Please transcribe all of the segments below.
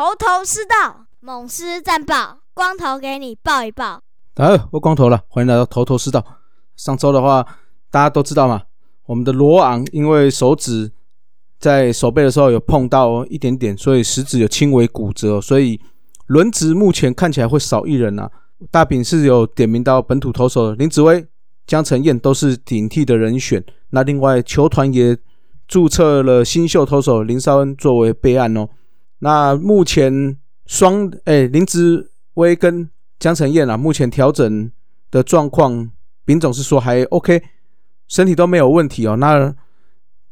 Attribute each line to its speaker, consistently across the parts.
Speaker 1: 头头是道，猛狮战报，光头给你报一报。
Speaker 2: 好，我光头了，欢迎来到头头是道。上周的话，大家都知道嘛，我们的罗昂因为手指在手背的时候有碰到一点点，所以食指有轻微骨折，所以轮值目前看起来会少一人啊。大饼是有点名到本土投手林子威、江承彦都是顶替的人选，那另外球团也注册了新秀投手林绍恩作为备案哦。那目前双哎林志威跟江承彦啊，目前调整的状况，丙总是说还 OK，身体都没有问题哦。那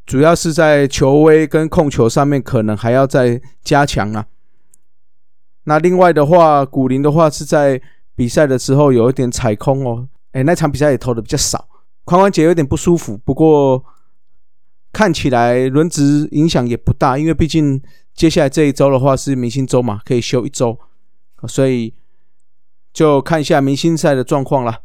Speaker 2: 主要是在球威跟控球上面，可能还要再加强啊。那另外的话，古林的话是在比赛的时候有一点踩空哦，哎，那场比赛也投的比较少，髋关节有点不舒服。不过看起来轮值影响也不大，因为毕竟接下来这一周的话是明星周嘛，可以休一周，所以。就看一下明星赛的状况了。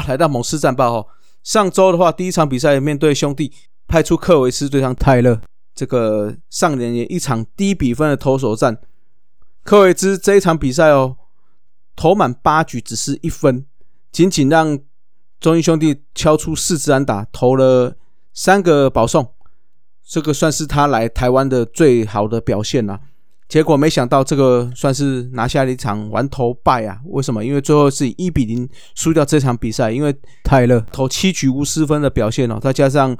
Speaker 2: 好，来到猛狮战报哦。上周的话，第一场比赛面对兄弟，派出克维斯对上泰勒，这个上联也一场低比分的投手战。科维兹这一场比赛哦，投满八局只是一分，仅仅让中英兄弟敲出四支安打，投了三个保送，这个算是他来台湾的最好的表现了。结果没想到，这个算是拿下了一场完投败啊！为什么？因为最后是以一比零输掉这场比赛。因为泰勒投七局无失分的表现哦，再加上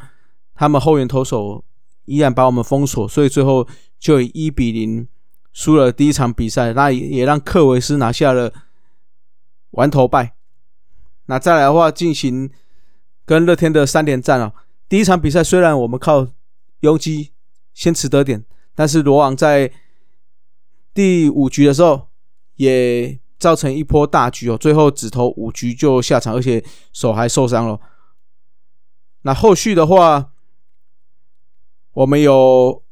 Speaker 2: 他们后援投手依然把我们封锁，所以最后就以一比零输了第一场比赛。那也让克维斯拿下了完投败。那再来的话，进行跟乐天的三连战啊！第一场比赛虽然我们靠游击先持得点，但是罗昂在第五局的时候，也造成一波大局哦，最后只投五局就下场，而且手还受伤了。那后续的话，我们有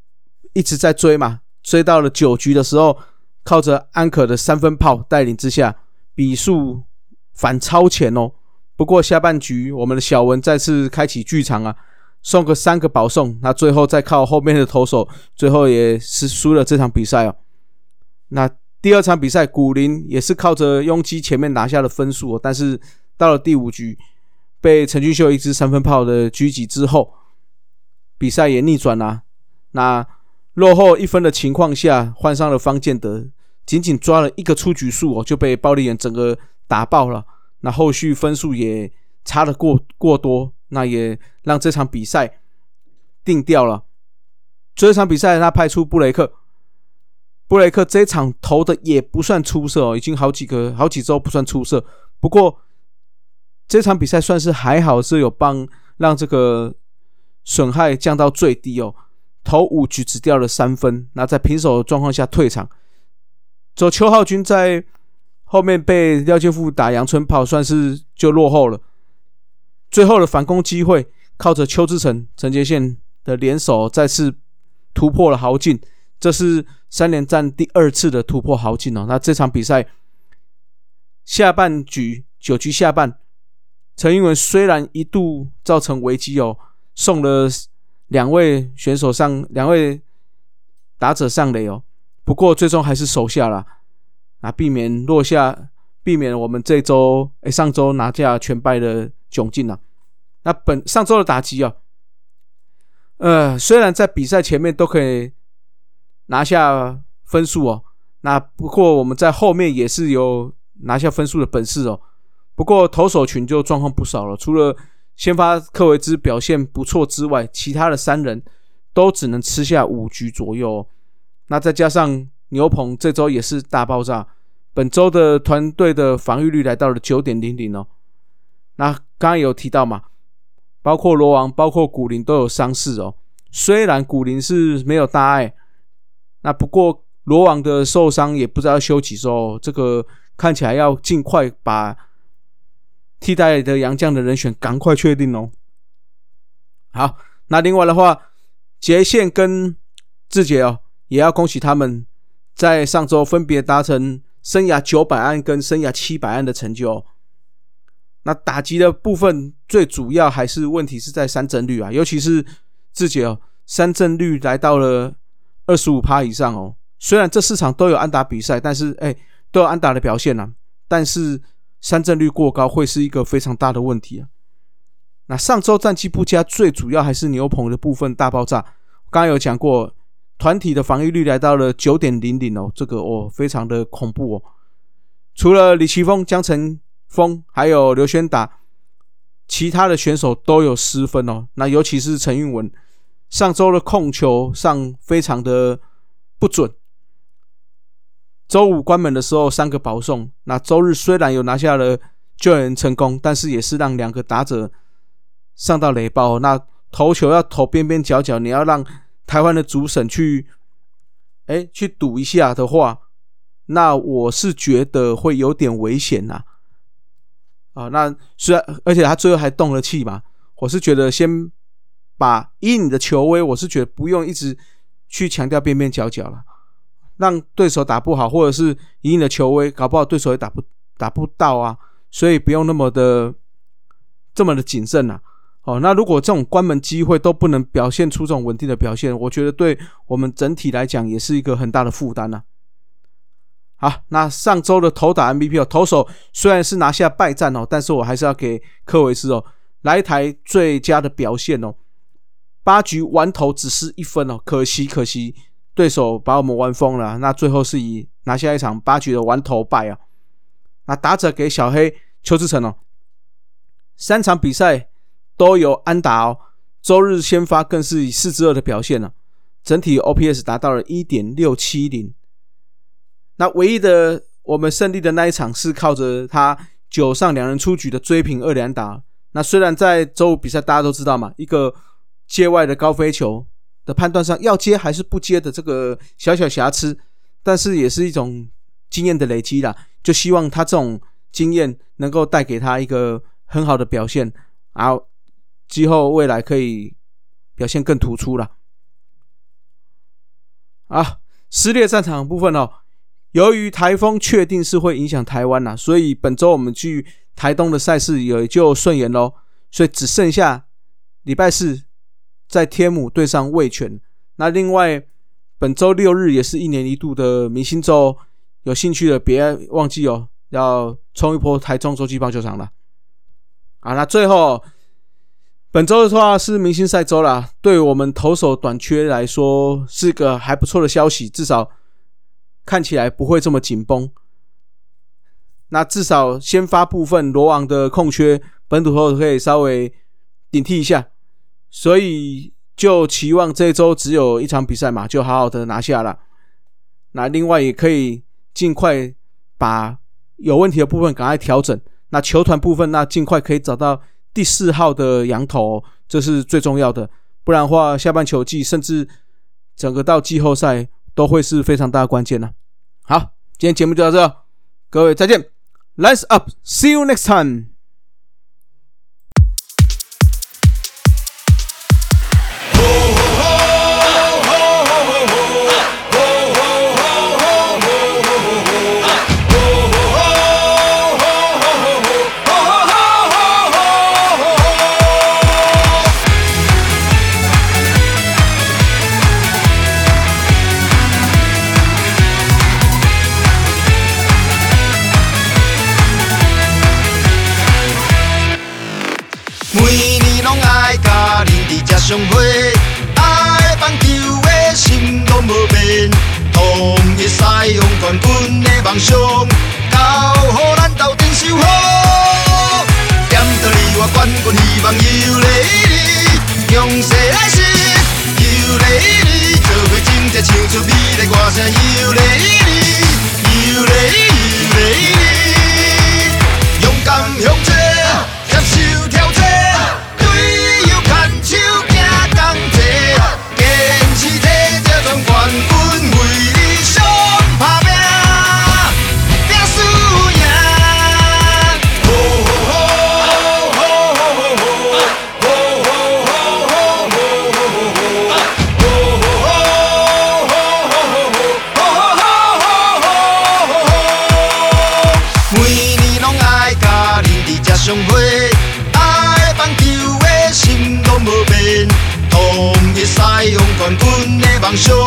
Speaker 2: 一直在追嘛，追到了九局的时候，靠着安可的三分炮带领之下，比数反超前哦。不过下半局，我们的小文再次开启剧场啊，送个三个保送，那最后再靠后面的投手，最后也是输了这场比赛哦。那第二场比赛，古林也是靠着拥挤前面拿下了分数，但是到了第五局，被陈俊秀一支三分炮的狙击之后，比赛也逆转了。那落后一分的情况下，换上了方建德，仅仅抓了一个出局数哦，就被暴力眼整个打爆了。那后续分数也差的过过多，那也让这场比赛定掉了。这场比赛他派出布雷克。布雷克这场投的也不算出色哦，已经好几个好几周不算出色。不过这场比赛算是还好，是有帮让这个损害降到最低哦。投五局只掉了三分，那在平手的状况下退场。走邱浩军在后面被廖建富打阳春炮，算是就落后了。最后的反攻机会，靠着邱志成、陈杰宪的联手再次突破了豪进。这是三连战第二次的突破豪进哦。那这场比赛下半局九局下半，陈英文虽然一度造成危机哦，送了两位选手上两位打者上垒哦，不过最终还是守下了，啊，避免落下，避免我们这周哎上周拿下全败的窘境了。那本上周的打击啊，呃，虽然在比赛前面都可以。拿下分数哦，那不过我们在后面也是有拿下分数的本事哦。不过投手群就状况不少了，除了先发科维兹表现不错之外，其他的三人都只能吃下五局左右。那再加上牛棚这周也是大爆炸，本周的团队的防御率来到了九点零零哦。那刚刚有提到嘛，包括罗王、包括古林都有伤势哦。虽然古林是没有大碍。那不过罗王的受伤也不知道休几周，这个看起来要尽快把替代的洋将的人选赶快确定哦。好，那另外的话，杰宪跟志杰哦，也要恭喜他们在上周分别达成生涯九百安跟生涯七百安的成就。那打击的部分最主要还是问题是在三振率啊，尤其是志杰哦，三振率来到了二十五趴以上哦。虽然这四场都有安打比赛，但是哎，都有安打的表现呐，但是三振率过高会是一个非常大的问题啊。那上周战绩不佳，最主要还是牛棚的部分大爆炸。刚刚有讲过，团体的防御率来到了九点零零哦，这个哦非常的恐怖哦。除了李奇峰、江晨峰还有刘轩达，其他的选手都有失分哦。那尤其是陈运文，上周的控球上非常的不准。周五关门的时候，三个保送。那周日虽然有拿下了救援成功，但是也是让两个打者上到雷暴。那投球要投边边角角，你要让台湾的主审去，哎，去赌一下的话，那我是觉得会有点危险呐。啊，那虽然而且他最后还动了气嘛，我是觉得先把以你的球威，我是觉得不用一直去强调边边角角了。让对手打不好，或者是以你的球威，搞不好对手也打不打不到啊，所以不用那么的这么的谨慎呐。哦，那如果这种关门机会都不能表现出这种稳定的表现，我觉得对我们整体来讲也是一个很大的负担呐。好，那上周的投打 MVP 哦，投手虽然是拿下败战哦，但是我还是要给科维斯哦来一台最佳的表现哦，八局完投只是一分哦，可惜可惜。对手把我们玩疯了，那最后是以拿下一场八局的完投败啊！那打者给小黑邱志成哦，三场比赛都有安打哦，周日先发更是以四支二的表现了，整体 OPS 达到了一点六七零。那唯一的我们胜利的那一场是靠着他九上两人出局的追平二连打。那虽然在周五比赛大家都知道嘛，一个界外的高飞球。的判断上要接还是不接的这个小小瑕疵，但是也是一种经验的累积啦。就希望他这种经验能够带给他一个很好的表现，然后之后未来可以表现更突出了。啊，撕裂战场部分哦，由于台风确定是会影响台湾呐，所以本周我们去台东的赛事也就顺延喽，所以只剩下礼拜四。在天母对上味全，那另外本周六日也是一年一度的明星周，有兴趣的别忘记哦，要冲一波台中洲际棒球场了。啊，那最后本周的话是明星赛周了，对我们投手短缺来说是个还不错的消息，至少看起来不会这么紧绷。那至少先发部分罗网的空缺，本土投手可以稍微顶替一下。所以就期望这周只有一场比赛嘛，就好好的拿下了。那另外也可以尽快把有问题的部分赶快调整。那球团部分，那尽快可以找到第四号的羊头，这是最重要的。不然的话，下半球季甚至整个到季后赛都会是非常大关键了。好，今天节目就到这，各位再见，Let's up，See you next time。相会，爱棒球的心拢无变，同一赛用冠军的梦想，交予咱斗阵守护。点到你我冠军希望又来军
Speaker 3: 的